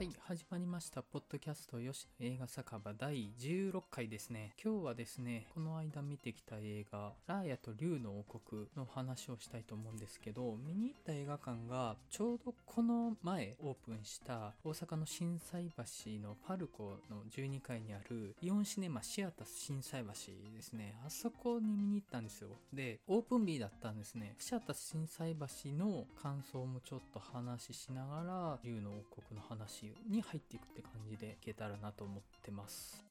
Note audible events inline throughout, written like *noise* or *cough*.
はい、始まりました。ポッドキャスト吉野映画酒場第16回ですね。今日はですね、この間見てきた映画、ラーヤと竜の王国の話をしたいと思うんですけど、見に行った映画館がちょうどこの前オープンした大阪の心斎橋のパルコの12階にあるイオンシネマシアタス心斎橋ですね。あそこに見に行ったんですよ。で、オープン日だったんですね。シアタス心斎橋の感想もちょっと話しながら、竜の王国の話に入っていくって感じでいけたらなと思ってます。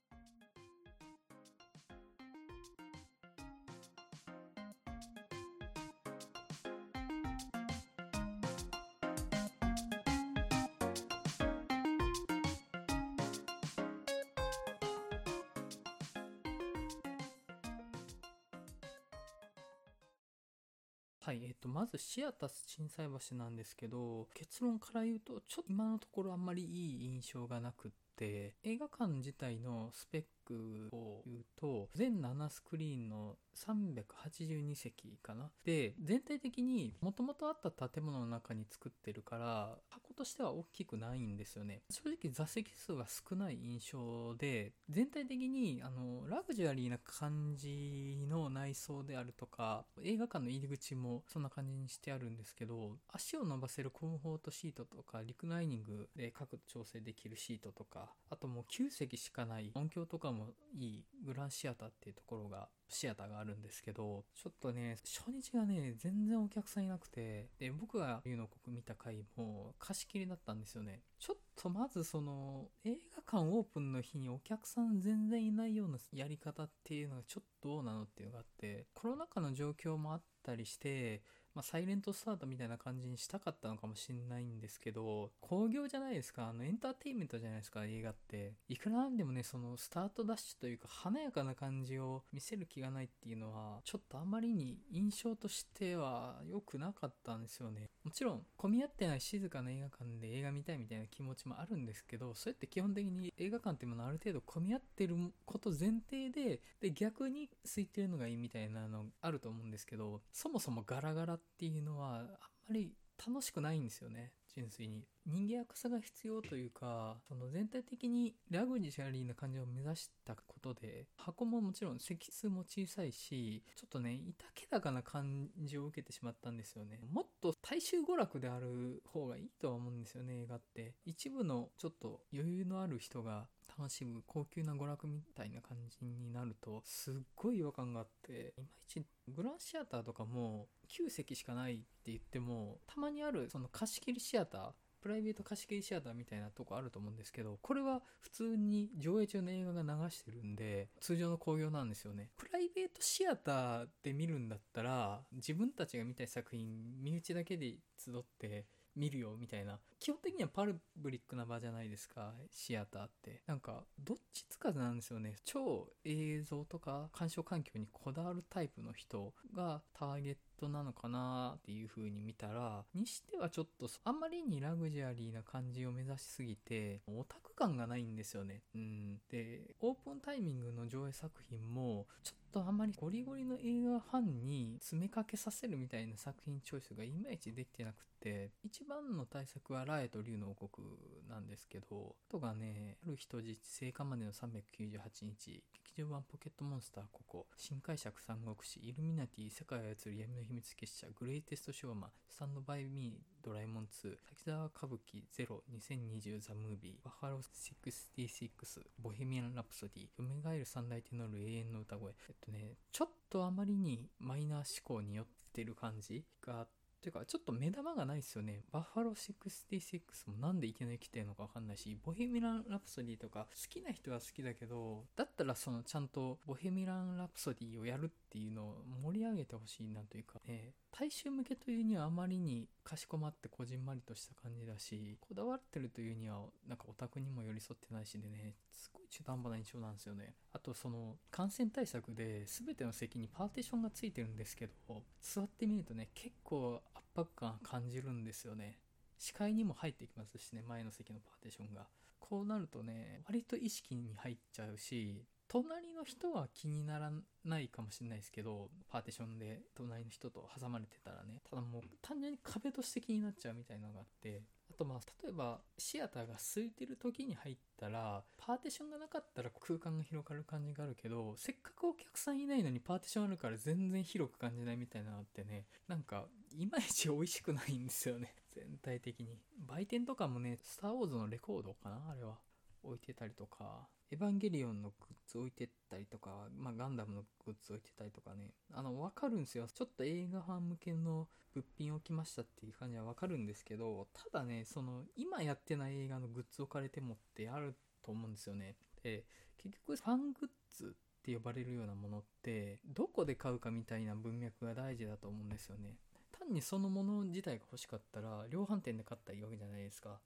アタス心斎橋なんですけど、結論から言うと、ちょっと今のところあんまりいい印象がなくって、映画館自体のスペックを言うと、全7スクリーンの382席かな。で、全体的にもともとあった建物の中に作ってるから、箱としては大きくないんですよね。正直座席数は少ない印象で、全体的にあの、ラグジュアリーな感じの内装であるとか、映画館の入り口もそんな感じにしてあるんですけど、足を伸ばせるコンフォートシートとか、リクライニングで角度調整できるシートとか、あともう9席しかない音響とかもいいグランシアターっていうところがシアターがあるんですけど、ちょっとね、初日がね、全然お客さんいなくて、で、僕が竜の国見た回も貸し切りだったんですよね。ちょっとまずその、映画館オープンの日にお客さん全然いないようなやり方っていうのがちょっとどうなのっていうのがあって、コロナ禍の状況もあったりして、まあ、サイレントスタートみたいな感じにしたかったのかもしれないんですけど、興行じゃないですか。あの、エンターテインメントじゃないですか、映画って。いくらなんでもね、その、スタートダッシュというか、華やかな感じを見せる気がないっていうのは、ちょっとあまりに印象としては良くなかったんですよね。もちろん、混み合ってない静かな映画館で映画見たいみたいな気持ちもあるんですけど、そうやって基本的に映画館っていうものある程度混み合ってること前提で、で、逆に空いてるのがいいみたいなのあると思うんですけど、そもそもガラガラっていうのは、あんまり楽しくないんですよね。純粋に人間悪さが必要というかその全体的にラグジュアリーな感じを目指したことで箱ももちろん席数も小さいしちょっとねいたけだかな感じを受けてしまったんですよね。もっと大衆娯楽である方がいいとは思うんですよね映画って。一部のちょっと余裕のある人が楽しむ高級な娯楽みたいな感じになるとすっごい違和感があっていまいちグランシアターとかも9席しかないって言ってもたまにあるその貸し切りシアタープライベート貸し切りシアターみたいなとこあると思うんですけど、これは普通に上映中の映画が流してるんで、通常の興行なんですよね。プライベートシアターで見るんだったら、自分たちが見たい作品、身内だけで集って、見るよみたいな。基本的にはパルブリックな場じゃないですかシアターって。なんかどっちつかずなんですよね。超映像とか鑑賞環境にこだわるタイプの人がターゲットなのかなっていう風に見たらにしてはちょっとあんまりにラグジュアリーな感じを目指しすぎてオタク感がないんですよね。うん。でオープンタイミングの上映作品もちょっとあんまりゴリゴリの映画ファンに詰めかけさせるみたいな作品チョイスがいまいちできてなくて一番の対策はラエと竜の王国なんですけどとかねある人質生還までの398日劇場版ポケットモンスターここ。新解釈三国志。イルミナティ世界を操る闇の秘密結社。グレイテストショーマンスタンドバイミードラえもん2滝沢歌舞伎ゼロ。2020ザ・ムービー。バファロー66ボヘミアン・ラプソディ蘇る三大テノール永遠の歌声。えっとねちょっとあまりにマイナー思考によってる感じがあってていうか、ちょっと目玉がないですよね。バッファロー66もなんでいきなり来てるのかわかんないし、ボヘミアン・ラプソディとか好きな人は好きだけど、だったらそのちゃんとボヘミアン・ラプソディをやるってていうのを盛り上げてほしいなというか、ね、大衆向けというにはあまりにかしこまってこじんまりとした感じだし、こだわってるというにはなんかオタクにも寄り添ってないしでね、すごい中途半端な印象なんですよね。あとその感染対策で全ての席にパーティションがついてるんですけど、座ってみるとね、結構圧迫感感じるんですよね。視界にも入ってきますしね、前の席のパーティションが。こうなるとね、割と意識に入っちゃうし、隣の人は気にならないかもしれないですけど、パーティションで隣の人と挟まれてたらね、ただもう単純に壁として気になっちゃうみたいなのがあって、あとまあ例えばシアターが空いてる時に入ったらパーティションがなかったら空間が広がる感じがあるけどせっかくお客さんいないのにパーティションあるから全然広く感じないみたいなのってねなんかいまいち美味しくないんですよね。*laughs* 全体的に。売店とかもね「スター・ウォーズ」のレコードかなあれは。置いてたりとか。エヴァンゲリオンのグッズ置いてったりとか、まあ、ガンダムのグッズ置いてたりとかね、あの、わかるんですよ。ちょっと映画ファン向けの物品置きましたっていう感じはわかるんですけど、ただね、その、今やってない映画のグッズ置かれてもってあると思うんですよね。で、結局、ファングッズって呼ばれるようなものって、どこで買うかみたいな文脈が大事だと思うんですよね。単にそのもの自体が欲しかったら、量販店で買ったらいいわけじゃないですか。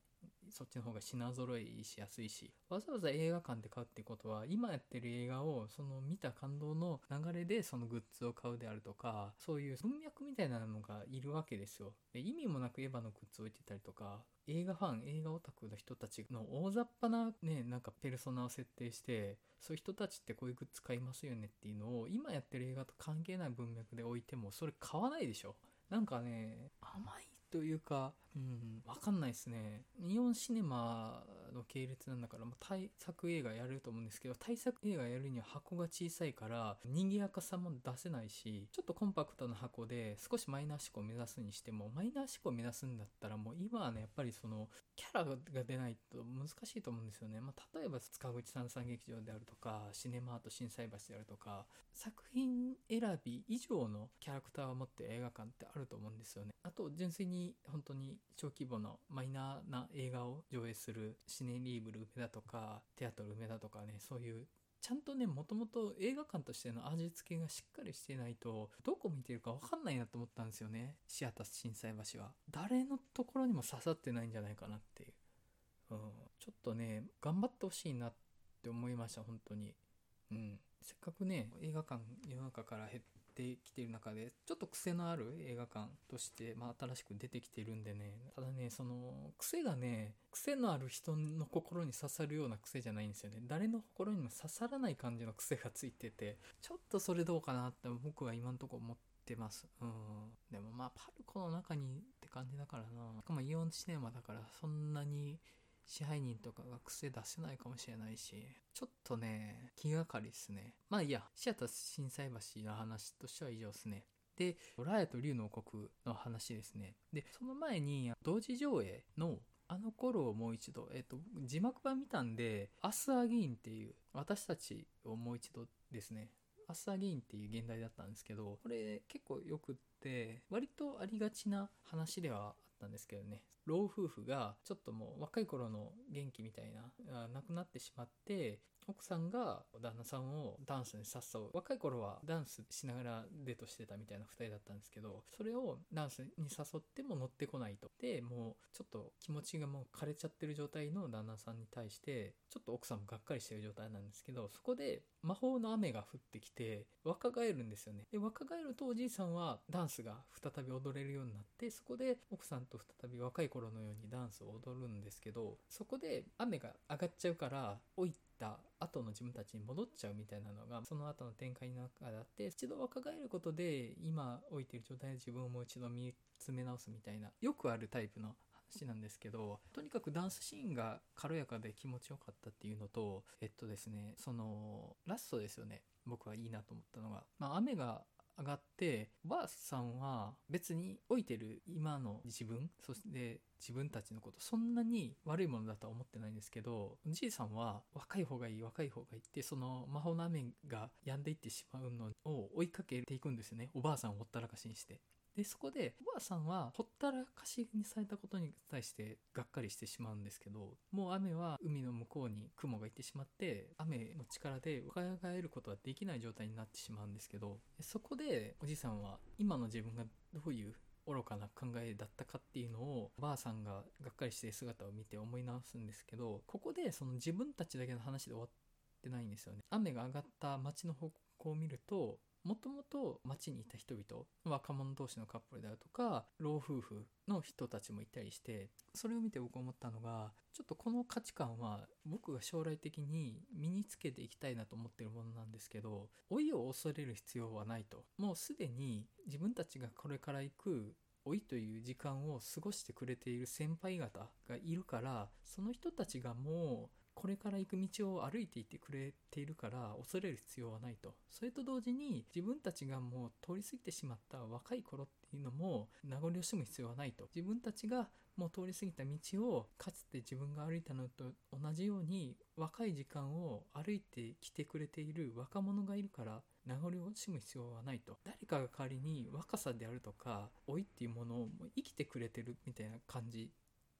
そっちの方が品揃いしやすいし、わざわざ映画館で買うってことは、今やってる映画を、その見た感動の流れでそのグッズを買うであるとか、そういう文脈みたいなのがいるわけですよ。で意味もなくエヴァのグッズ置いてたりとか、映画ファン、映画オタクの人たちの大雑把なね、なんかペルソナを設定して、そういう人たちってこういうグッズ買いますよねっていうのを、今やってる映画と関係ない文脈で置いても、それ買わないでしょ。なんかね、甘いというか、うん、わかんないですね。日本シネマの系列なんだから、もう対策映画やると思うんですけど、対策映画やるには箱が小さいから、賑やかさも出せないし、ちょっとコンパクトな箱で少しマイナー思考を目指すにしても、マイナー思考を目指すんだったら、もう今はね、やっぱりその、キャラが出ないと難しいと思うんですよね。まあ、例えば、塚口三三劇場であるとか、シネマート心斎橋であるとか、作品選び以上のキャラクターを持って映画館ってあると思うんですよね。あと、純粋に本当に小規模のマイナーな映画を上映するシネリーブル梅田とか、テアトル梅田とかね、そういうちゃんとね、もともと映画館としての味付けがしっかりしてないと、どこ見てるかわかんないなと思ったんですよね。シアタス心斎橋は。誰のところにも刺さってないんじゃないかなっていう。うん。ちょっとね、頑張ってほしいなって思いました、本当に。うん。せっかくね、映画館世の中から減ってきている中で、ちょっと癖のある映画館として、まあ新しく出てきてるんでね、ただね、その、癖がね、癖のある人の心に刺さるような癖じゃないんですよね。誰の心にも刺さらない感じの癖がついてて、ちょっとそれどうかなって僕は今んとこ思ってます。うん。でもまあ、パルコの中にって感じだからな。しかもイオンシネマだから、そんなに、支配人とかが癖出せないかもしれないし、ちょっとね、気がかりですね。まあいいや、シアター震災橋の話としては以上ですね。で、ラヤと竜の王国の話ですね。で、その前に、同時上映のあの頃をもう一度、えっ、と、字幕版見たんで、アスアギーンっていう、私たちをもう一度ですね、アスアギーンっていう現代だったんですけど、これ結構よくって、割とありがちな話ではったんですけどね、老夫婦がちょっともう若い頃の元気みたいな、亡くなってしまって、奥さんが旦那さんをダンスに誘う。若い頃はダンスしながらデートしてたみたいな二人だったんですけど、それをダンスに誘っても乗ってこないと。で、もうちょっと気持ちがもう枯れちゃってる状態の旦那さんに対して、ちょっと奥さんもがっかりしてる状態なんですけど、そこで魔法の雨が降ってきて、若返るんですよね。で、若返るとおじいさんはダンスが再び踊れるようになって、そこで奥さんと再び若い頃のようにダンスを踊るんですけど、そこで雨が上がっちゃうから、置いてた後の自分たちに戻っちゃうみたいなのが、その後の展開の中であって、一度若返ることで、今置いてる状態で自分をもう一度見つめ直すみたいな、よくあるタイプの話なんですけど、とにかくダンスシーンが軽やかで気持ちよかったっていうのと、えっとですね、その、ラストですよね。僕はいいなと思ったのが、まあ、雨が上がって、おばあさんは別に老いてる今の自分、そして自分たちのことそんなに悪いものだとは思ってないんですけど、おじいさんは若い方がいい若い方がいいって、その魔法の雨が止んでいってしまうのを追いかけていくんですよね。おばあさんをほったらかしにして。で、そこで、おばあさんはほったらかしにされたことに対してがっかりしてしまうんですけど、もう雨は海の向こうに雲が行ってしまって、雨の力で伺えることはできない状態になってしまうんですけど、そこでおじいさんは今の自分がどういう愚かな考えだったかっていうのをおばあさんががっかりして姿を見て思い直すんですけどここでその自分たちだけの話で終わってないんですよね。雨が上がった街の方向を見るともともと街にいた人々、若者同士のカップルであるとか、老夫婦の人たちもいたりして、それを見て僕思ったのが、ちょっとこの価値観は僕が将来的に身につけていきたいなと思ってるものなんですけど、老いを恐れる必要はないと。もうすでに自分たちがこれから行く老いという時間を過ごしてくれている先輩方がいるからその人たちがもうこれから行く道を歩いていてくれているから恐れる必要はないと。それと同時に自分たちがもう通り過ぎてしまった若い頃っていうのも名残惜しむ必要はないと。自分たちがもう通り過ぎた道をかつて自分が歩いたのと同じように若い時間を歩いてきてくれている若者がいるから名残惜しむ必要はないと。誰かが代わりに若さであるとか老いっていうものを生きてくれてるみたいな感じ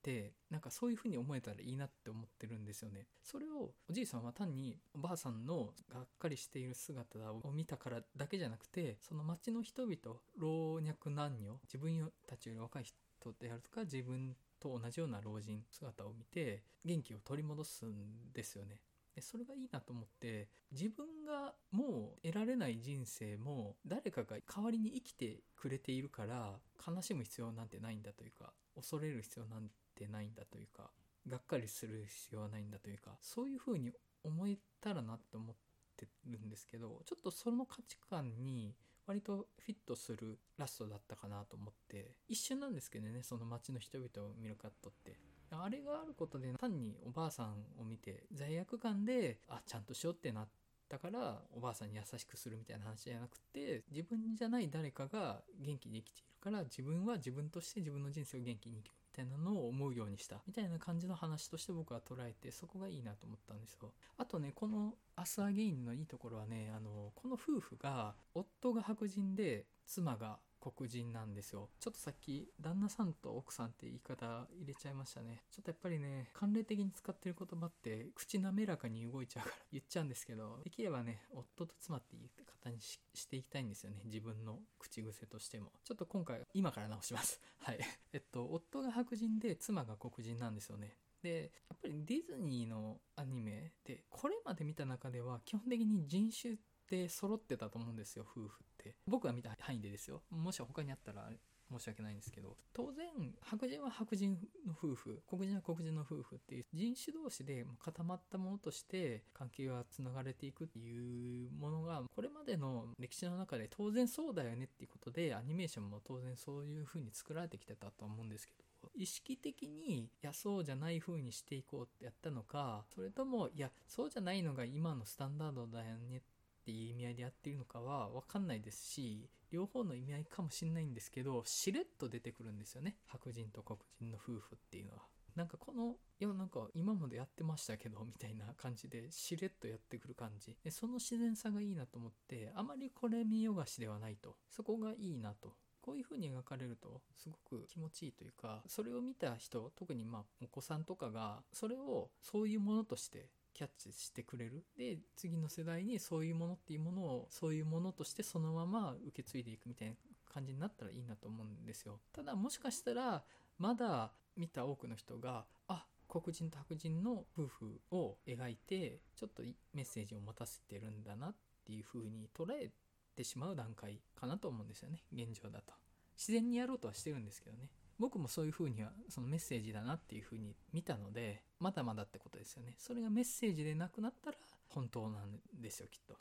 ってなんかそういう風に思えたらいいなって思ってるんですよね。それをおじいさんは単におばあさんのがっかりしている姿を見たからだけじゃなくてその町の人々老若男女自分たちより若い人であるとか自分と同じような老人姿を見て元気を取り戻すんですよね。でそれがいいなと思って自分がもう得られない人生も誰かが代わりに生きてくれているから悲しむ必要なんてないんだというか恐れる必要なんてないんだというかがっかりする必要はないんだというかそういう風に思えたらなって思ってるんですけどちょっとその価値観に割とフィットするラストだったかなと思って一瞬なんですけどねその街の人々を見るカットって。あれがあることで単におばあさんを見て罪悪感であちゃんとしようってなったからおばあさんに優しくするみたいな話じゃなくて自分じゃない誰かが元気に生きているから自分は自分として自分の人生を元気に生きるたいなのを思うようにした。みたいな感じの話として僕は捉えてそこがいいなと思ったんですよ。あとねこの「アスアゲイン」のいいところはねあのこの夫婦が夫が白人で妻が黒人なんですよ。ちょっとさっき旦那さんと奥さんって言い方入れちゃいましたね。ちょっとやっぱりね慣例的に使ってる言葉って口滑らかに動いちゃうから言っちゃうんですけどできればね夫と妻って言い方にしていきたいんですよね。自分の口癖としても。ちょっと今回今から直します。*laughs* はい。えっと夫が白人で妻が黒人なんですよね。でやっぱりディズニーのアニメでこれまで見た中では基本的に人種って揃ってたと思うんですよ夫婦って。僕が見た範囲でですよ。もし他にあったら申し訳ないんですけど。当然白人は白人の夫婦黒人は黒人の夫婦っていう人種同士で固まったものとして関係がつながれていくっていうものこれまでの歴史の中で当然そうだよねっていうことでアニメーションも当然そういう風に作られてきてたと思うんですけど意識的にいやそうじゃない風にしていこうってやったのかそれともいやそうじゃないのが今のスタンダードだよねっていう意味合いでやってるのかは分かんないですし両方の意味合いかもしれないんですけどしれっと出てくるんですよね白人と黒人の夫婦っていうのは。なんかこの、いやなんか今までやってましたけど、みたいな感じでしれっとやってくる感じ。でその自然さがいいなと思って、あまりこれ見よがしではないと。そこがいいなと。こういう風に描かれるとすごく気持ちいいというか、それを見た人、特にまあお子さんとかが、それをそういうものとしてキャッチしてくれる。で、次の世代にそういうものっていうものを、そういうものとしてそのまま受け継いでいくみたいな感じになったらいいなと思うんですよ。ただもしかしたら、まだ見た多くの人が、あ、黒人と白人の夫婦を描いて、ちょっとメッセージを持たせてるんだなっていう風に捉えてしまう段階かなと思うんですよね。現状だと。自然にやろうとはしてるんですけどね。僕もそういう風にはそのメッセージだなっていう風に見たのでまだまだってことですよねそれがメッセージでなくなったら本当なんですよきっと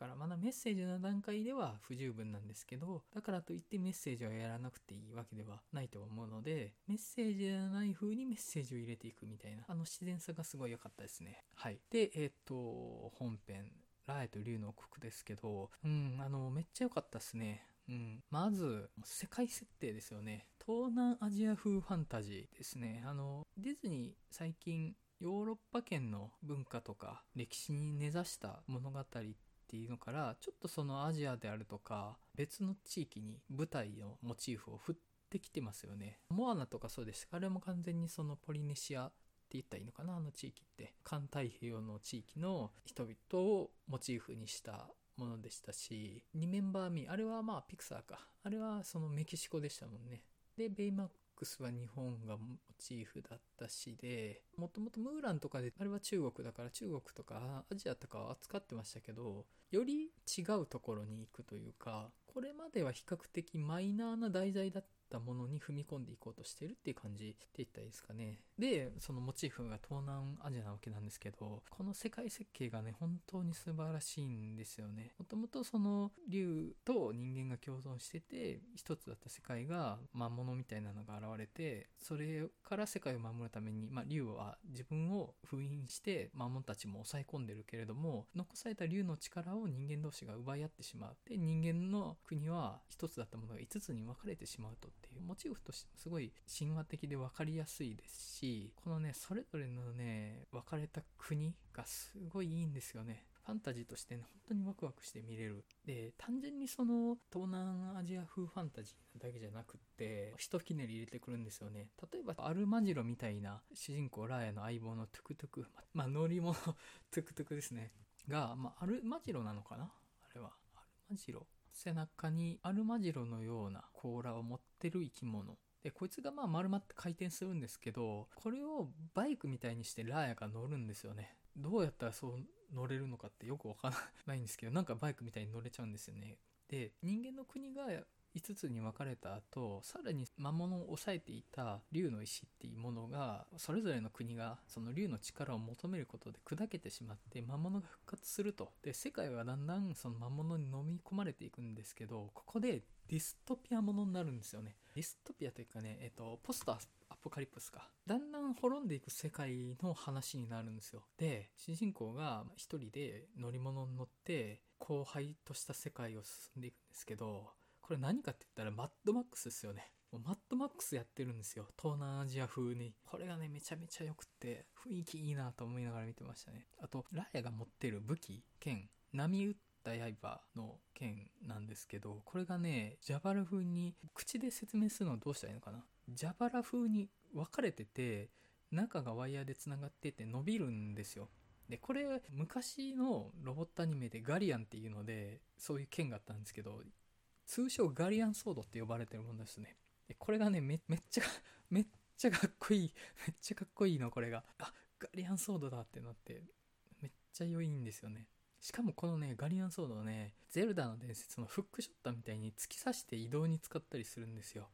からまだメッセージの段階では不十分なんですけどだからといってメッセージをやらなくていいわけではないと思うのでメッセージじゃない風にメッセージを入れていくみたいなあの自然さがすごい良かったですね。はい。でえっ、と本編ライと竜の国ですけどうんあのめっちゃ良かったですね。うん、まず世界設定ですよね。東南アジア風ファンタジーですね。あのディズニー最近ヨーロッパ圏の文化とか歴史に根ざした物語っていうのからちょっとそのアジアであるとか別の地域に舞台のモチーフを振ってきてますよねモアナとかそうですあれも完全にそのポリネシアって言ったらいいのかなあの地域って環太平洋の地域の人々をモチーフにしたものでしたし、リメンバーミー、あれはまあピクサーか。あれはそのメキシコでしたもんね。で、ベイマックスは日本がモチーフだったしで、もともとムーランとかで、あれは中国だから中国とかアジアとかを扱ってましたけど、より違うところに行くというか、これまでは比較的マイナーな題材だったたものに踏み込んでいこうとしてるっていう感じって言ったらいいですかね。で、そのモチーフが東南アジアなわけなんですけど、この世界設計がね、本当に素晴らしいんですよね。もともとその竜と人間が共存してて、一つだった世界が魔物みたいなのが現れて、それから世界を守るために、まあ竜は自分を封印して魔物たちも抑え込んでるけれども、残された竜の力を人間同士が奪い合ってしまう。で、人間の国は一つだったものが五つに分かれてしまうとモチーフとしてすごい神話的で分かりやすいですし、このね、それぞれのね、分かれた国がすごいいいんですよね。ファンタジーとしてね、本当にワクワクして見れる。で、単純にその東南アジア風ファンタジーだけじゃなくって、ひとひねり入れてくるんですよね。例えば、アルマジロみたいな主人公ラーヤの相棒のトゥクトゥク、まあ、乗り物 *laughs* トゥクトゥクですね。が、まあ、アルマジロなのかな？あれは。アルマジロ。背中にアルマジロのような甲羅を持ってる生き物。で、こいつがまあ丸まって回転するんですけど、これをバイクみたいにしてラーヤが乗るんですよね。どうやったらそう乗れるのかってよくわからないんですけど、なんかバイクみたいに乗れちゃうんですよね。で、人間の国が5つに分かれた後、さらに魔物を抑えていた竜の石っていうものが、それぞれの国がその竜の力を求めることで砕けてしまって魔物が復活すると。で、世界はだんだんその魔物に飲み込まれていくんですけど、ここでディストピアものになるんですよね。ディストピアというかね、えっと、ポストアポカリプスか。だんだん滅んでいく世界の話になるんですよ。で、主人公が一人で乗り物に乗って、荒廃とした世界を進んでいくんですけど、これ何かって言ったらマッドマックスですよね。もうマッドマックスやってるんですよ。東南アジア風に。これがね、めちゃめちゃ良くて、雰囲気いいなと思いながら見てましたね。あと、ラーヤが持ってる武器、剣、波打った刃の剣なんですけど、これがね、ジャバラ風に、口で説明するのはどうしたらいいのかなジャバラ風に分かれてて、中がワイヤーで繋がってて伸びるんですよ。で、これ、昔のロボットアニメでガリアンっていうので、そういう剣があったんですけど、通称ガリアンソードって呼ばれてるものですね。これがねめ、めっちゃ、*laughs* めっちゃかっこいい。*laughs* めっちゃかっこいいの、これが。あ、ガリアンソードだってなって、めっちゃ良いんですよね。しかもこのね、ガリアンソードはね、ゼルダの伝説のフックショットみたいに突き刺して移動に使ったりするんですよ。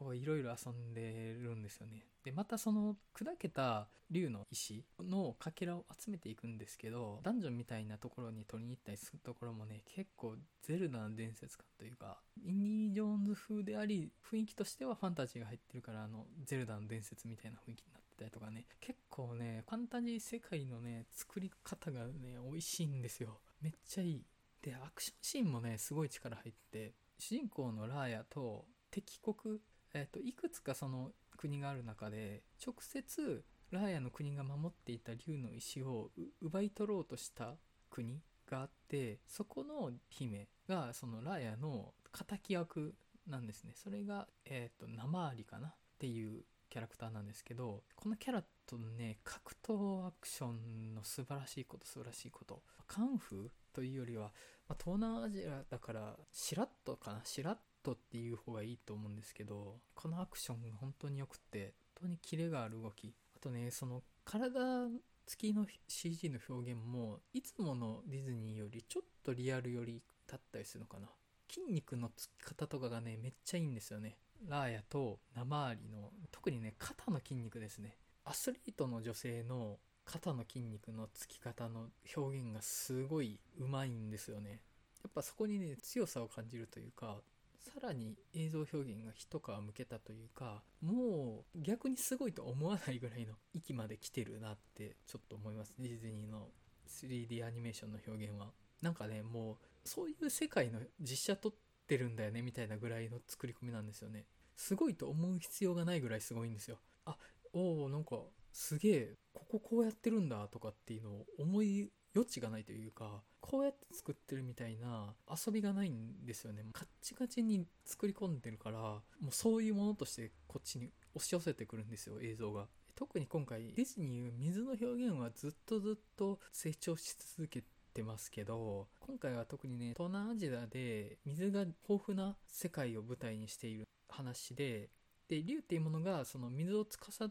結構いろいろ遊んでるんですよね。で、またその砕けた竜の石のかけらを集めていくんですけど、ダンジョンみたいなところに取りに行ったりするところもね、結構ゼルダの伝説感というか、インディ・ジョーンズ風であり、雰囲気としてはファンタジーが入ってるから、あの、ゼルダの伝説みたいな雰囲気になってたりとかね、結構ね、ファンタジー世界のね、作り方がね、美味しいんですよ。めっちゃいい。で、アクションシーンもね、すごい力入って、主人公のラーヤと敵国、え、ー、と、いくつかその国がある中で直接ラーヤの国が守っていた竜の石を奪い取ろうとした国があってそこの姫がそのラーヤの敵役なんですね。それがえっ、ー、とナマーリかなっていうキャラクターなんですけどこのキャラとね格闘アクションの素晴らしいこと素晴らしいこと。カンフーというよりは、まあ、東南アジアだからシラッとかな？シラットっていう方がいいと思うんですけど、このアクションが本当に良くて、本当にキレがある動き。あとね、その体付きの CG の表現も、いつものディズニーよりちょっとリアル寄りだったりするのかな。筋肉のつき方とかがね、めっちゃいいんですよね。ラーヤとナマーリの、特にね、肩の筋肉ですね。アスリートの女性の肩の筋肉のつき方の表現がすごいうまいんですよね。やっぱそこにね、強さを感じるというか、さらに映像表現が一皮むけたというか、もう逆にすごいと思わないぐらいの域まで来てるなってちょっと思います。ディズニーの 3D アニメーションの表現は。なんかね、もうそういう世界の実写撮ってるんだよねみたいなぐらいの作り込みなんですよね。すごいと思う必要がないぐらいすごいんですよ。あ、おおなんかすげえ、こここうやってるんだとかっていうのを思い余地がないというか、こうやって作ってるみたいな遊びがないんですよね。カッチカチに作り込んでるから、もうそういうものとしてこっちに押し寄せてくるんですよ、映像が。特に今回ディズニー水の表現はずっとずっと成長し続けてますけど、今回は特にね、東南アジアで水が豊富な世界を舞台にしている話で、で、竜っていうものがその水を司っ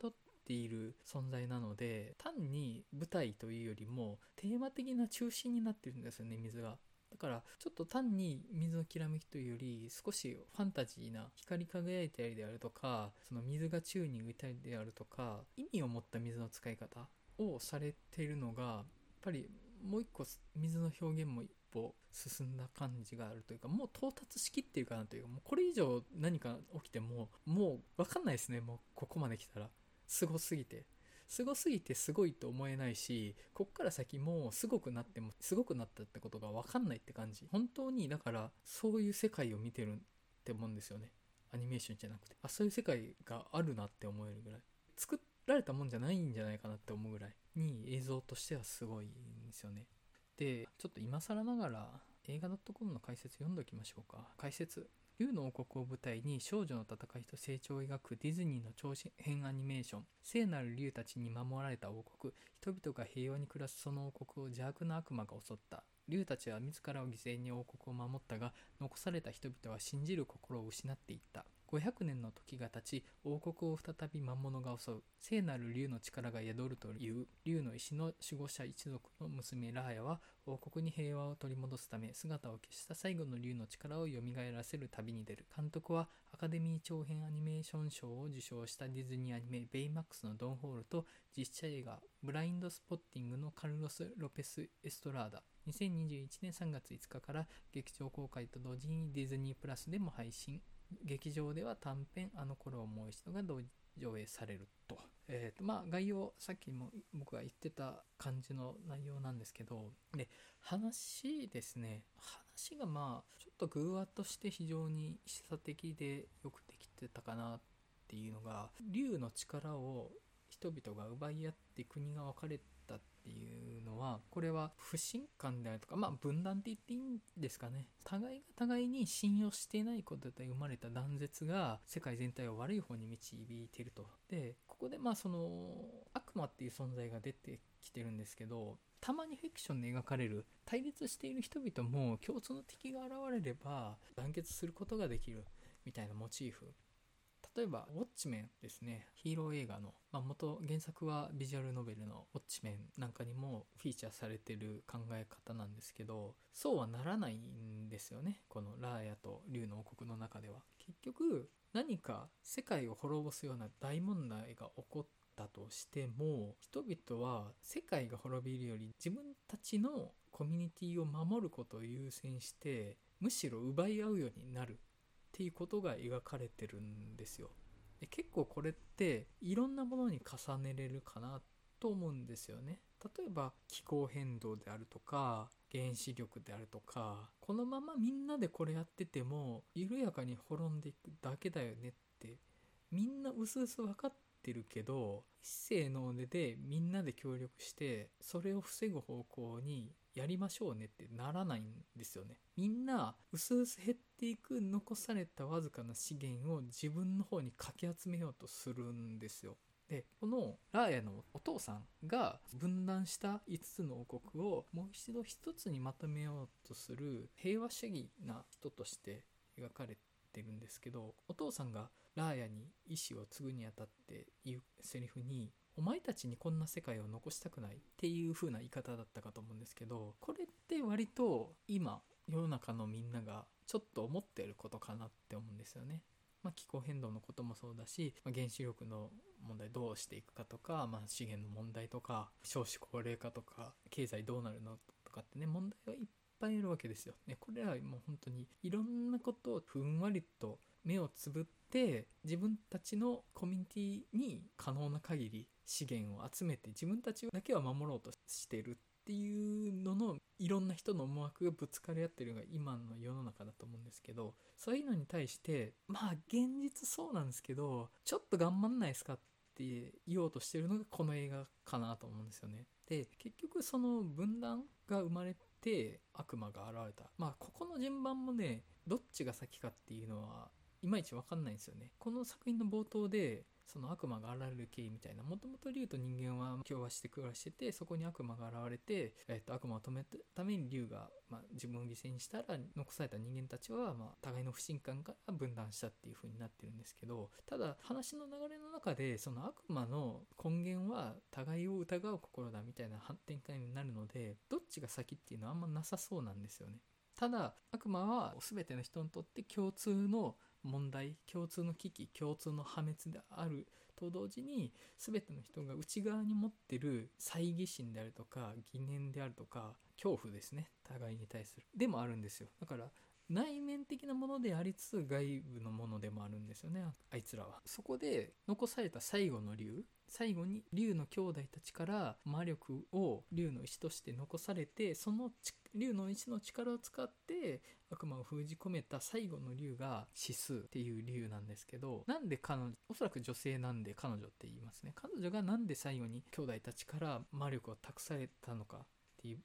ている存在なので、単に舞台というよりも、テーマ的な中心になってるんですよね、水が。だからちょっと単に水のきらめきというより少しファンタジーな光り輝いたりであるとかその水が宙に浮いたりであるとか意味を持った水の使い方をされているのがやっぱりもう一個水の表現も一歩進んだ感じがあるというかもう到達しきっていうかなというかもうこれ以上何か起きてももう分かんないですねもうここまで来たらすごすぎて。すごすぎてすごいと思えないしこっから先もすごくなってもすごくなったってことが分かんないって感じ。本当にだからそういう世界を見てるって思うんですよね。アニメーションじゃなくて。あそういう世界があるなって思えるぐらい。作られたもんじゃないんじゃないかなって思うぐらいに映像としてはすごいんですよね。でちょっと今更ながら映画 .com の解説読んでおきましょうか。解説。竜の王国を舞台に少女の戦いと成長を描くディズニーの長編アニメーション。聖なる竜たちに守られた王国。人々が平和に暮らすその王国を邪悪な悪魔が襲った。竜たちは自らを犠牲に王国を守ったが残された人々は信じる心を失っていった。500年の時が経ち王国を再び魔物が襲う。聖なる竜の力が宿るという。竜の石の守護者一族の娘ラーヤは王国に平和を取り戻すため姿を消した最後の竜の力を蘇らせる旅に出る。監督はアカデミー長編アニメーション賞を受賞したディズニーアニメベイマックスのドン・ホールと実写映画ブラインドスポッティングのカルロス・ロペス・エストラーダ。2021年3月5日から劇場公開と同時にディズニープラスでも配信。劇場では短編「あの頃をもう一度」が上映されると。えーとまあ、概要さっきも僕が言ってた感じの内容なんですけどで話ですね話がまあちょっと偶話として非常に示唆的でよくできてたかなっていうのが竜の力を人々が奪い合って国が分かれたっていうのはこれは不信感であるとかまあ分断って言っていいんですかね。互いが互いに信用していないことで生まれた断絶が世界全体を悪い方に導いてると。でここでまあその悪魔っていう存在が出てきてるんですけどたまにフィクションで描かれる対立している人々も共通の敵が現れれば団結することができるみたいなモチーフ。例えば、ウォッチメンですね。ヒーロー映画の、まあ、元、原作はビジュアルノベルのウォッチメンなんかにもフィーチャーされてる考え方なんですけど、そうはならないんですよね。このラーヤと竜の王国の中では。結局、何か世界を滅ぼすような大問題が起こったとしても、人々は世界が滅びるより自分たちのコミュニティを守ることを優先して、むしろ奪い合うようになるっていうことが描かれてるんですよ。で結構これっていろんなものに重ねれるかなと思うんですよね。例えば気候変動であるとか原子力であるとかこのままみんなでこれやってても緩やかに滅んでいくだけだよねってみんなうすうす分かってるけど一斉の出でみんなで協力してそれを防ぐ方向にやりましょうねってならないんですよね。みんな、うすうす減っていく残されたわずかな資源を自分の方にかき集めようとするんですよ。で、このラーヤのお父さんが分断した5つの王国をもう一度一つにまとめようとする平和主義な人として描かれてるんですけど、お父さんがラーヤに意志を継ぐにあたって言うセリフに、お前たちにこんな世界を残したくないっていう風な言い方だったかと思うんですけど、これって割と今世の中のみんながちょっと思ってることかなって思うんですよね。まあ、気候変動のこともそうだし、まあ、原子力の問題どうしていくかとか、まあ、資源の問題とか少子高齢化とか経済どうなるのとかってね問題はいっぱいあるわけですよ。ね、これらはもう本当にいろんなことをふんわりと目をつぶって自分たちのコミュニティに可能な限り資源を集めて自分たちだけは守ろうとしてるっていうののいろんな人の思惑がぶつかり合ってるのが今の世の中だと思うんですけどそういうのに対してまあ現実そうなんですけどちょっと頑張んないですかって言おうとしてるのがこの映画かなと思うんですよね。で結局その分断が生まれて悪魔が現れたまあここの順番もねどっちが先かっていうのはいまいちわかんないんですよね。この作品の冒頭で、その悪魔が現れる経緯みたいな、もともと竜と人間は共和して暮らしてて、そこに悪魔が現れて、えっと、悪魔を止めるために竜が、まあ、自分を犠牲にしたら、残された人間たちは、まあ、互いの不信感から分断したっていう風になってるんですけど、ただ、話の流れの中で、その悪魔の根源は、互いを疑う心だみたいな展開になるので、どっちが先っていうのはあんまなさそうなんですよね。ただ悪魔は全ての人にとって共通の問題共通の危機共通の破滅であると同時に全ての人が内側に持ってる猜疑心であるとか疑念であるとか恐怖ですね。互いに対する。でもあるんですよ。だから内面的なものでありつつ外部のものでもあるんですよねあいつらは。そこで残された最後の竜最後に竜の兄弟たちから魔力を竜の石として残されてその竜の石の力を使って悪魔を封じ込めた最後の竜が指数っていう竜なんですけどなんで彼女おそらく女性なんで彼女って言いますね。彼女がなんで最後に兄弟たちから魔力を託されたのかっていう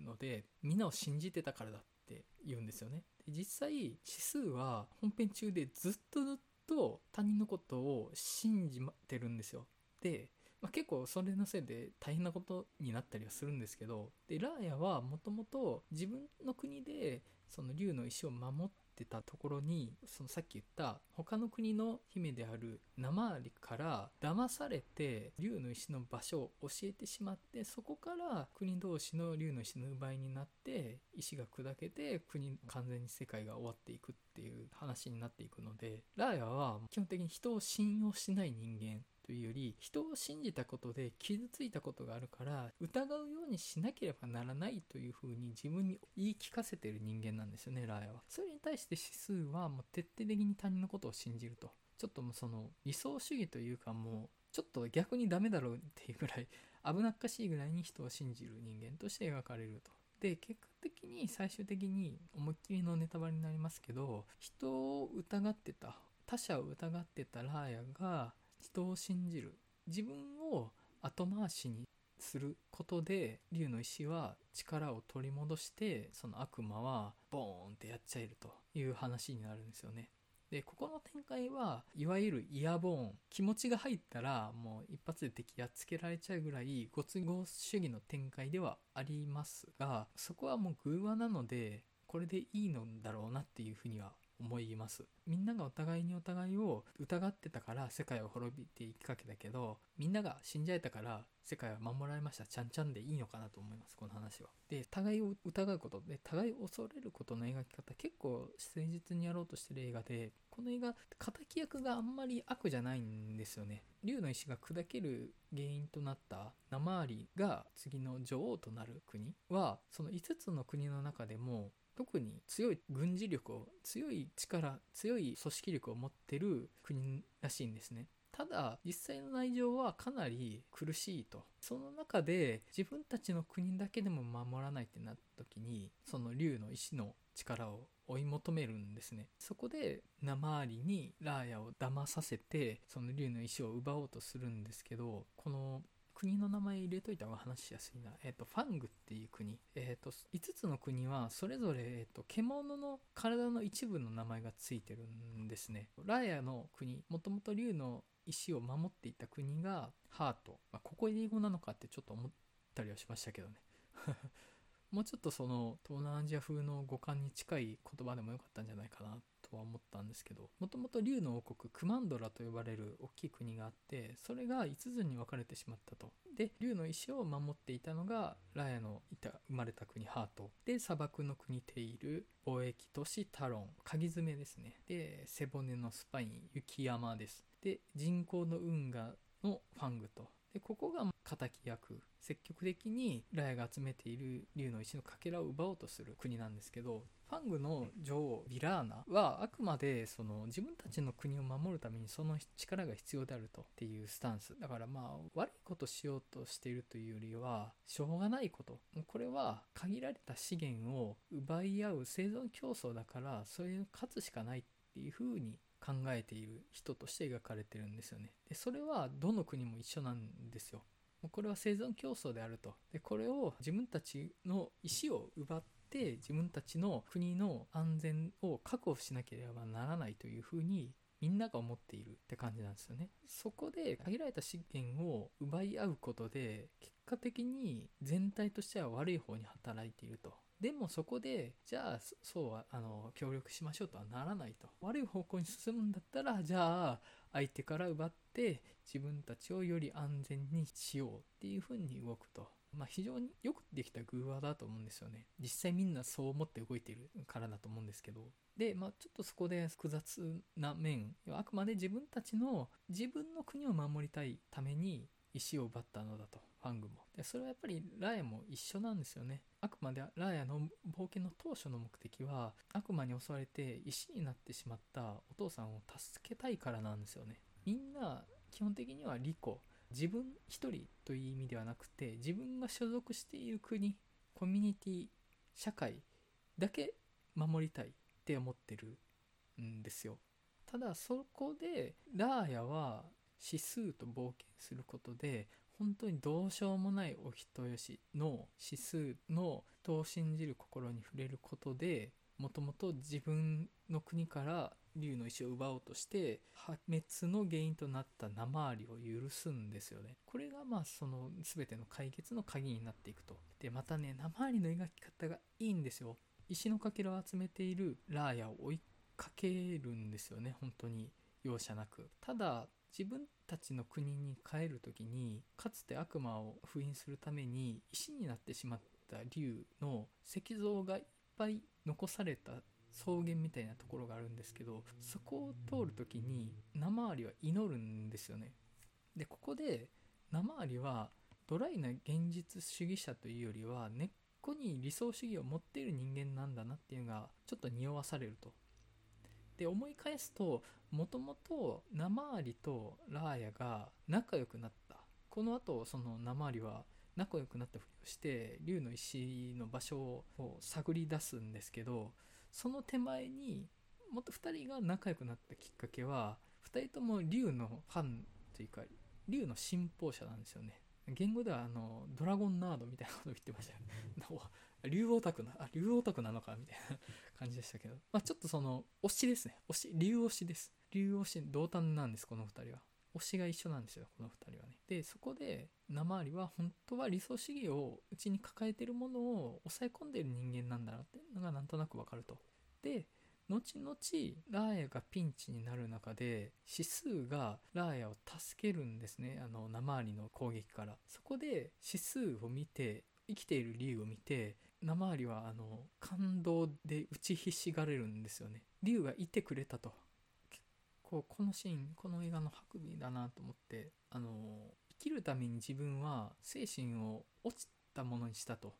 のでみんなを信じてたからだって言うんですよね。実際指数は本編中でずっとずっと他人のことを信じてるんですよ。で、まあ、結構それのせいで大変なことになったりはするんですけどでラーヤはもともと自分の国でその竜の石を守ってたところにそのさっき言った他の国の姫であるナマーリから騙されて竜の石の場所を教えてしまってそこから国同士の竜の石の奪いになって石が砕けて国完全に世界が終わっていくっていう話になっていくのでラーヤは基本的に人を信用しない人間というより人を信じたことで傷ついたことがあるから疑うようにしなければならないというふうに自分に言い聞かせてる人間なんですよねラーヤは。それに対して指数はもう徹底的に他人のことを信じると。ちょっともうその理想主義というかもうちょっと逆にダメだろうっていうぐらい危なっかしいぐらいに人を信じる人間として描かれると。で結果的に最終的に思いっきりのネタバレになりますけど人を疑ってた他者を疑ってたラーヤが人を信じる。自分を後回しにすることで竜の石は力を取り戻してその悪魔はボーンってやっちゃえるという話になるんですよね。でここの展開はいわゆるイヤボーン。気持ちが入ったらもう一発で敵やっつけられちゃうぐらいご都合主義の展開ではありますがそこはもう偶話なのでこれでいいのだろうなっていうふうには思います。みんながお互いにお互いを疑ってたから世界を滅びていきかけたけどみんなが死んじゃえたから世界は守られました。ちゃんちゃんでいいのかなと思いますこの話は。で互いを疑うことで互いを恐れることの描き方結構誠実にやろうとしてる映画でこの映画敵役があんまり悪じゃないんですよね。竜の石が砕ける原因となったナマーリが次の女王となる国はその5つの国の中でも特に強い軍事力を強い力強い組織力を持ってる国らしいんですね。ただ実際の内情はかなり苦しいと。その中で自分たちの国だけでも守らないってなった時にその竜の石の力を追い求めるんですね。そこでナマーリにラーヤを騙させてその竜の石を奪おうとするんですけどこの国の名前入れといた方が話しやすいな。えっ、ー、と、ファングっていう国。えっ、ー、と、5つの国はそれぞれ、えっ、ー、と、獣の体の一部の名前がついてるんですね。ラヤの国、もともと竜の石を守っていた国がハート。まあ、ここ英語なのかってちょっと思ったりはしましたけどね。*laughs* もうちょっとその東南アジア風の五感に近い言葉でもよかったんじゃないかなとは思ったんですけどもともと竜の王国クマンドラと呼ばれる大きい国があってそれが5つに分かれてしまったと。で竜の石を守っていたのがラヤのいた生まれた国ハート。で砂漠の国テイル貿易都市タロン鍵爪ですね。で背骨のスパイン雪山です。で人工の運河のファングと。でここが敵役。積極的にラヤが集めている竜の石のかけらを奪おうとする国なんですけどファングの女王ヴィラーナはあくまでその自分たちの国を守るためにその力が必要であるとっていうスタンス。だからまあ悪いことしようとしているというよりはしょうがないこと。これは限られた資源を奪い合う生存競争だからそれを勝つしかないっていうふうに考えている人として描かれてるんですよねでそれはどの国も一緒なんですよこれは生存競争であるとでこれを自分たちの意思を奪って自分たちの国の安全を確保しなければならないというふうにみんなが思っているって感じなんですよね。そこで限られた資源を奪い合うことで結果的に全体としては悪い方に働いていると。でもそこで、じゃあ、そうは、あの、協力しましょうとはならないと。悪い方向に進むんだったら、じゃあ、相手から奪って自分たちをより安全にしようっていうふうに動くと。まあ、非常によくできた偶話だと思うんですよね実際みんなそう思って動いてるからだと思うんですけどで、まあ、ちょっとそこで複雑な面あくまで自分たちの自分の国を守りたいために石を奪ったのだとファングも。でそれはやっぱりラーヤも一緒なんですよね。あくまでラーヤの冒険の当初の目的は悪魔に襲われて石になってしまったお父さんを助けたいからなんですよね。みんな基本的にはリコ自分一人という意味ではなくて自分が所属している国コミュニティ社会だけ守りたいって思ってるんですよ。ただそこでラーヤは指数と冒険することで本当にどうしようもないお人よしの指数の人を信じる心に触れることでもともと自分の国から竜の石を奪おうとして破滅の原因となった生りを許すんですよね。これがまあその全ての解決の鍵になっていくと。でまたね生りの描き方がいいんですよ。石のかけらを集めているラーヤを追いかけるんですよね。本当に容赦なく。ただ自分たちの国に帰る時にかつて悪魔を封印するために石になってしまった竜の石像がいっぱい残された草原みたいなところがあるんですけどそこを通る時に生アリは祈るんですよね。でここで生アリはドライな現実主義者というよりは根っこに理想主義を持っている人間なんだなっていうのがちょっと匂わされると。で思い返すともともと生アリとラーヤが仲良くなった。この後その生アリは仲良くなったふりをして竜の石の場所を探り出すんですけどその手前にもっと2人が仲良くなったきっかけは2人とも竜のファンというか竜の信奉者なんですよね。言語ではあのドラゴンナードみたいなことを言ってましたよ *laughs* 竜オタクなあ竜オタクなのかみたいな感じでしたけど、*laughs* まあ、ちょっとその推しですね。推し竜推しです。竜推し同担なんですこの2人は。推しが一緒なんですよこの2人はね。でそこで生りは本当は理想主義をうちに抱えてるものを抑え込んでる人間なんだなっていうのがなんとなくわかると。で後々ラーヤがピンチになる中で指数がラーヤを助けるんですね。あの生りの攻撃から。そこで指数を見て生きている竜を見て生りはあの感動で打ちひしがれるんですよね。竜がいてくれたと。結構このシーンこの映画のハクビだなと思ってあの生きるために自分は精神を落ちたものにしたと。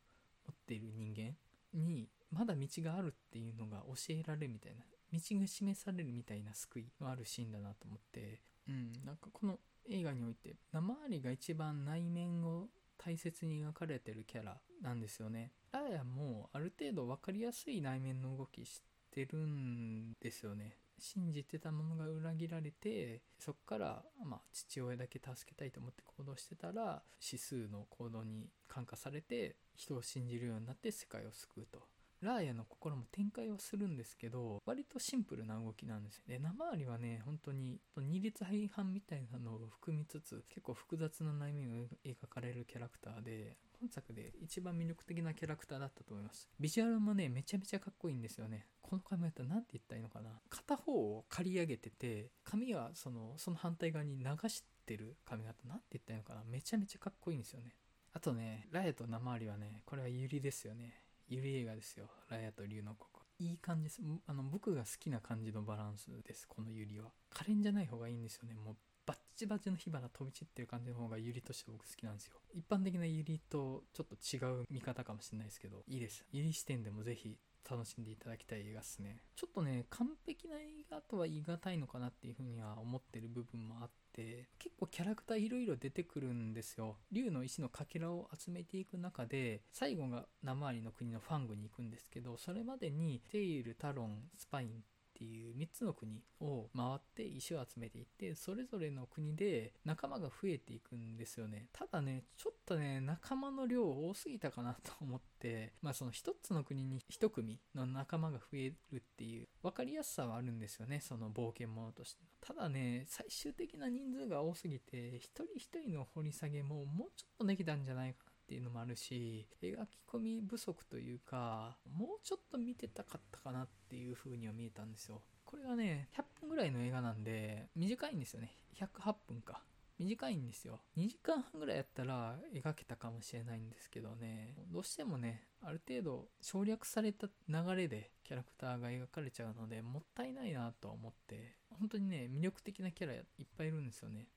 思っている人間にまだ道があるっていうのが教えられるみたいな道が示されるみたいな救いのあるシーンだなと思ってうんなんかこの映画において生ありが一番内面を大切に描かれてるキャラなんですよね。ラーヤもある程度分かりやすい内面の動きしてるんですよね。信じてたものが裏切られてそっから、まあ、父親だけ助けたいと思って行動してたら指数の行動に感化されて人を信じるようになって世界を救うと。ラーヤの心も展開はするんですけど割とシンプルな動きなんですよね。生ありはね本当に二律背反みたいなのを含みつつ結構複雑な内面を描かれるキャラクターで本作で一番魅力的なキャラクターだったと思います。ビジュアルもねめちゃめちゃかっこいいんですよね。この髪型何て言ったらいいのかな。片方を刈り上げてて髪はそのその反対側に流してる髪型何て言ったらいいのかな。めちゃめちゃかっこいいんですよね。あとねラヤとナマーリはねこれはユリですよね。ゆり映画ですよ。ラヤと竜の子。いい感じです。あの、僕が好きな感じのバランスです、このユリは。可憐じゃない方がいいんですよね。もう、バッチバチの火花飛び散ってる感じの方がユリとして僕好きなんですよ。一般的なユリとちょっと違う見方かもしれないですけど、いいです。ユリ視点でもぜひ楽しんでいただきたい映画っすね。ちょっとね、完璧な映画とは言い難いのかなっていうふうには思ってる部分もあって、結構キャラクターいろいろ出てくるんですよ。竜の石のかけらを集めていく中で、最後が名回りの国のファングに行くんですけど、それまでにテイル、タロン、スパインっていう3つの国を回って石を集めていってそれぞれの国で仲間が増えていくんですよね。ただねちょっとね仲間の量多すぎたかなと思って *laughs* まあその1つの国に1組の仲間が増えるっていう分かりやすさはあるんですよねその冒険者として。ただね最終的な人数が多すぎて一人一人の掘り下げももうちょっとできたんじゃないかな。っていうのもあるし描き込み不足というかもうちょっと見てたかったかなっていう風には見えたんですよ。これがね100分ぐらいの映画なんで短いんですよね。108分か。短いんですよ。2時間半ぐらいやったら描けたかもしれないんですけどね、どうしてもね、ある程度省略された流れでキャラクターが描かれちゃうので、もったいないなとは思って、本当にね、魅力的なキャラいっぱいいるんですよね。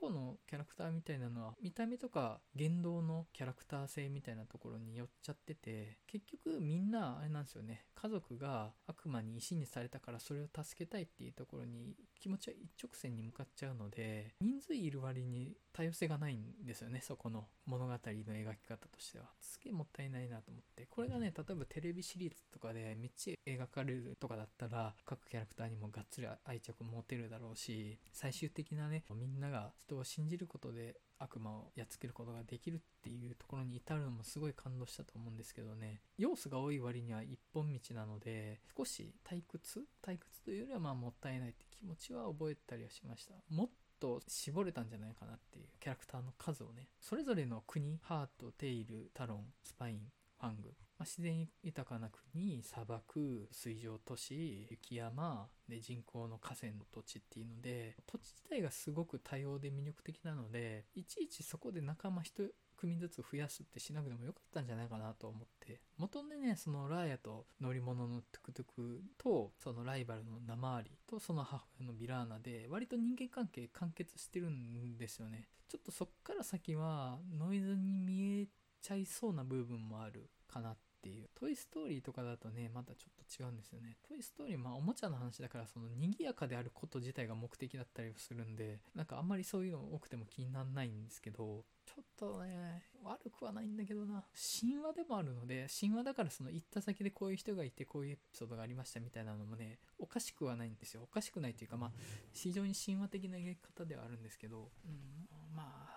個のキャラクターみたいなのは見た目とか言動のキャラクター性みたいなところに寄っちゃってて結局みんなあれなんですよね。家族が悪魔に石にされたからそれを助けたいっていうところに気持ちは一直線に向かっちゃうので人数いる割に多様性がないんですよねそこの物語の描き方としては。すげえもったいないなと思って。これがね例えばテレビシリーズとかでめっちゃ描かれるとかだったら各キャラクターにもがっつり愛着持てるだろうし最終的なねみんなが人を信じることで悪魔をやっつけることができるっていうところに至るのもすごい感動したと思うんですけどね。要素が多い割には一本道なので少し退屈退屈というよりはまあもったいないって気持ちは覚えたりはしました。もっと絞れたんじゃないかなっていうキャラクターの数をね。それぞれの国ハートテイルタロンスパインファング。まあ、自然豊かな国砂漠水上都市雪山で人工の河川の土地っていうので土地自体がすごく多様で魅力的なのでいちいちそこで仲間1組ずつ増やすってしなくてもよかったんじゃないかなと思って。元でねそのラーヤと乗り物のトゥクトゥクとそのライバルのナマーリとその母親のビラーナで割と人間関係完結してるんですよね。ちょっとそっから先はノイズに見えちゃいそうな部分もあるかなっていう。トイ・ストーリーとかだとね、またちょっと違うんですよね。トイ・ストーリー、まあおもちゃの話だから、その賑やかであること自体が目的だったりするんで、なんかあんまりそういうの多くても気にならないんですけど、ちょっとね、悪くはないんだけどな。神話でもあるので、神話だからその行った先でこういう人がいて、こういうエピソードがありましたみたいなのもね、おかしくはないんですよ。おかしくないというか、まあ、非常に神話的な描き方ではあるんですけど、うん、まあ、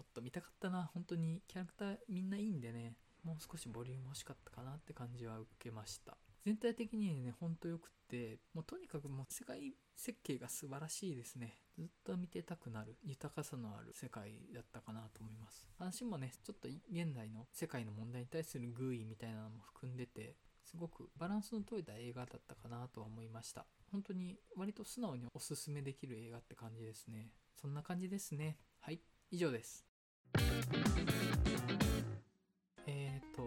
もっと見たかったな。本当にキャラクターみんないいんでね。もう少しボリューム欲しかったかなって感じは受けました。全体的にねほんとよくってもうとにかくもう世界設計が素晴らしいですね。ずっと見てたくなる豊かさのある世界だったかなと思います。話もねちょっと現代の世界の問題に対する偶意みたいなのも含んでてすごくバランスの取れた映画だったかなとは思いました。本当に割と素直におすすめできる映画って感じですね。そんな感じですね。はい以上です。えっと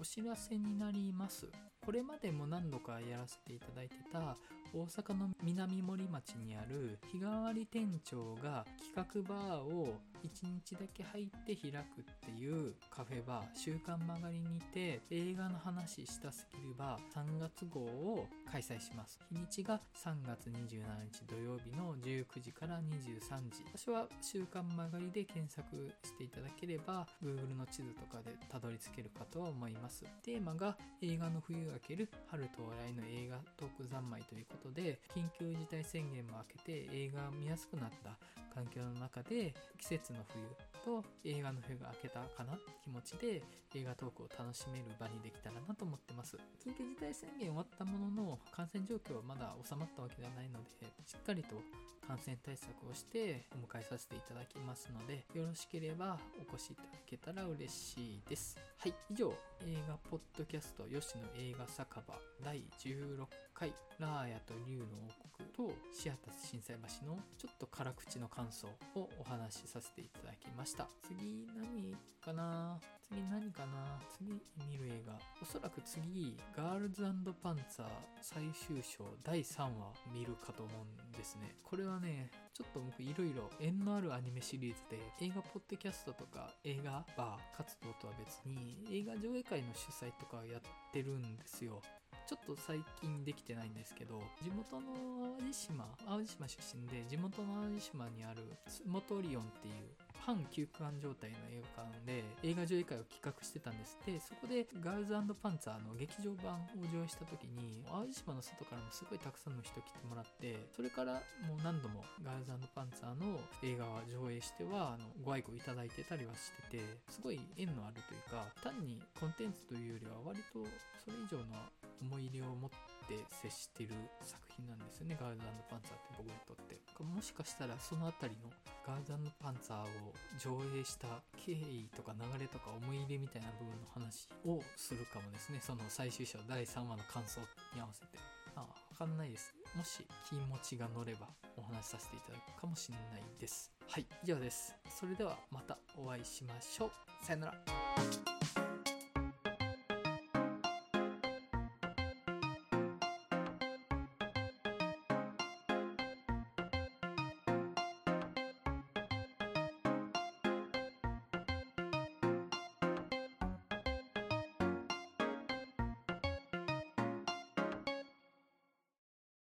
お知らせになります。これまでも何度かやらせていただいてた大阪の南森町にある日替わり店長が企画バーを1日だけ入って開くっていうカフェバー週刊曲がりにて映画の話したすぎるバー3月号を開催します。日にちが3月27日土曜日の19時から23時。場所は週刊曲がりで検索していただければ Google の地図とかでたどり着けるかとは思います。テーマが映画の冬明ける春到来の映画トーク三昧ということことで緊急事態宣言も明けて映画見やすくなった環境の中で季節の冬と映画の冬が明けたかな気持ちで映画トークを楽しめる場にできたらなと思ってます。緊急事態宣言終わったものの感染状況はまだ収まったわけではないのでしっかりと感染対策をしてお迎えさせていただきますのでよろしければお越しいただけたら嬉しいです。はい以上。映画ポッドキャスト吉野映画酒場第16回ラーヤと竜の王国とシアタス心斎橋のちょっと辛口の感想をお話しさせていただきました。次何かな？次何かな？次見る映画。おそらく次ガールズパンツァー最終章第3話見るかと思うんですね。これはねちょっと僕いろいろ縁のあるアニメシリーズで映画ポッドキャストとか映画バー活動とは別に映画上映会の主催とかやってるんですよ。ちょっと最近できてないんですけど、地元の淡路島、淡路島出身で、地元の淡路島にあるスモトリオンっていう半休館状態の映画館で映画上映会を企画してたんです。でそこでガールズパンツァーの劇場版を上映した時に淡路島の外からもすごいたくさんの人来てもらってそれからもう何度もガールズパンツァーの映画は上映してはあのご愛顧いただいてたりはしててすごい縁のあるというか単にコンテンツというよりは割とそれ以上の思い入れを持って接してる作品なんですよね。ガールズパンツァーって僕にとって。もしかしたらその辺りのガールズパンツァーを上映した経緯とか流れとか思い入れみたいな部分の話をするかもですね。その最終章第3話の感想に合わせて。あわかんないです。もし気持ちが乗ればお話しさせていただくかもしれないです。はい以上です。それではまたお会いしましょう。さよなら。